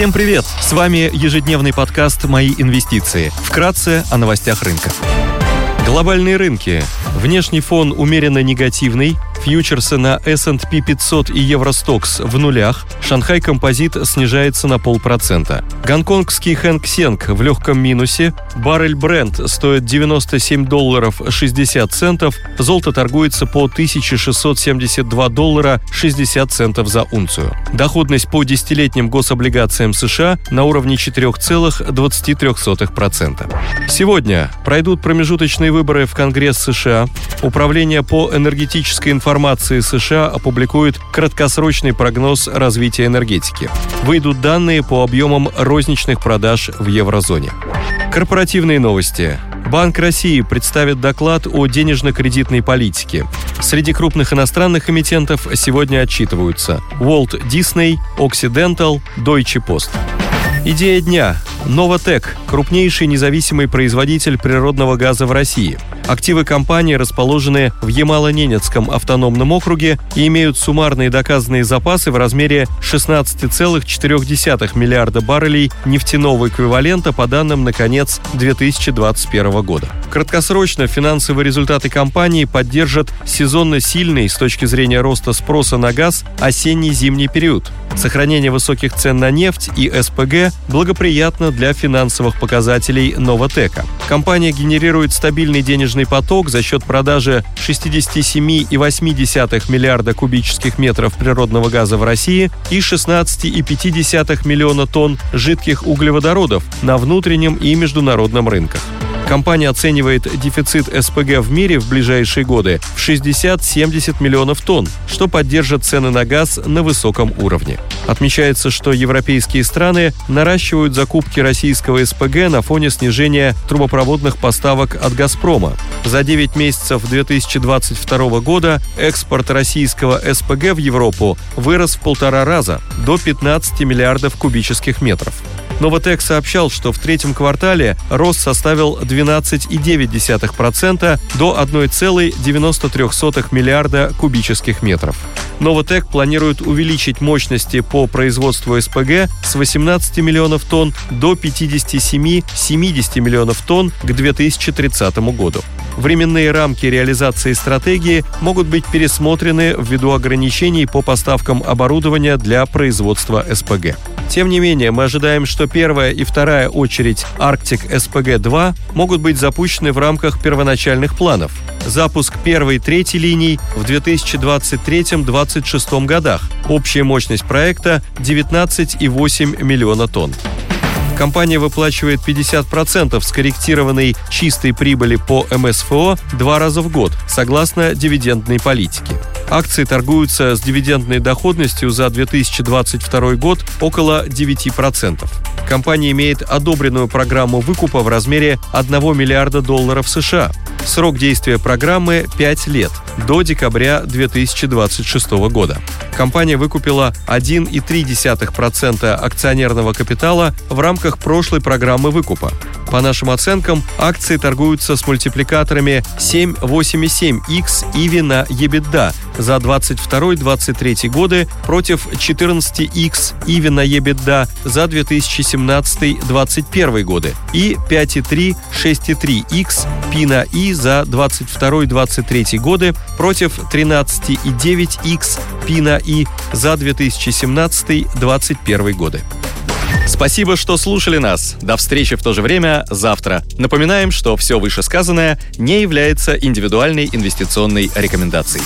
Всем привет! С вами ежедневный подкаст «Мои инвестиции». Вкратце о новостях рынка. Глобальные рынки. Внешний фон умеренно негативный, Фьючерсы на S&P 500 и Евростокс в нулях. Шанхай Композит снижается на полпроцента. Гонконгский Хэнк Сенг в легком минусе. Баррель Брент стоит 97 долларов 60 центов. Золото торгуется по 1672 доллара 60 центов за унцию. Доходность по десятилетним гособлигациям США на уровне 4,23%. Сегодня пройдут промежуточные выборы в Конгресс США. Управление по энергетической информации информации США опубликует краткосрочный прогноз развития энергетики. Выйдут данные по объемам розничных продаж в еврозоне. Корпоративные новости. Банк России представит доклад о денежно-кредитной политике. Среди крупных иностранных эмитентов сегодня отчитываются Walt Disney, Occidental, Deutsche Post. Идея дня. Новотек – крупнейший независимый производитель природного газа в России – Активы компании расположены в Ямало-Ненецком автономном округе и имеют суммарные доказанные запасы в размере 16,4 миллиарда баррелей нефтяного эквивалента по данным на конец 2021 года. Краткосрочно финансовые результаты компании поддержат сезонно сильный с точки зрения роста спроса на газ осенне-зимний период. Сохранение высоких цен на нефть и СПГ благоприятно для финансовых показателей Новотека. Компания генерирует стабильный денежный поток за счет продажи 67,8 миллиарда кубических метров природного газа в России и 16,5 миллиона тонн жидких углеводородов на внутреннем и международном рынках. Компания оценивает дефицит СПГ в мире в ближайшие годы в 60-70 миллионов тонн, что поддержит цены на газ на высоком уровне. Отмечается, что европейские страны наращивают закупки российского СПГ на фоне снижения трубопроводных поставок от «Газпрома». За 9 месяцев 2022 года экспорт российского СПГ в Европу вырос в полтора раза – до 15 миллиардов кубических метров. Новотек сообщал, что в третьем квартале рост составил 12,9% до 1,93 миллиарда кубических метров. Новотек планирует увеличить мощности по производству СПГ с 18 миллионов тонн до 57-70 миллионов тонн к 2030 году. Временные рамки реализации стратегии могут быть пересмотрены ввиду ограничений по поставкам оборудования для производства СПГ. Тем не менее, мы ожидаем, что первая и вторая очередь Arctic SPG-2 могут быть запущены в рамках первоначальных планов. Запуск первой и третьей линий в 2023-2026 годах. Общая мощность проекта 19,8 миллиона тонн. Компания выплачивает 50% скорректированной чистой прибыли по МСФО два раза в год, согласно дивидендной политике. Акции торгуются с дивидендной доходностью за 2022 год около 9%. Компания имеет одобренную программу выкупа в размере 1 миллиарда долларов США. Срок действия программы – 5 лет, до декабря 2026 года. Компания выкупила 1,3% акционерного капитала в рамках прошлой программы выкупа. По нашим оценкам, акции торгуются с мультипликаторами 7,87x EV на EBITDA за 22-23 годы против 14x EV на EBITDA за 2017-2021 годы и 5,3-6,3x P на I за 22-23 годы против 13,9x P на I за 2017-2021 годы. Спасибо, что слушали нас. До встречи в то же время завтра. Напоминаем, что все вышесказанное не является индивидуальной инвестиционной рекомендацией.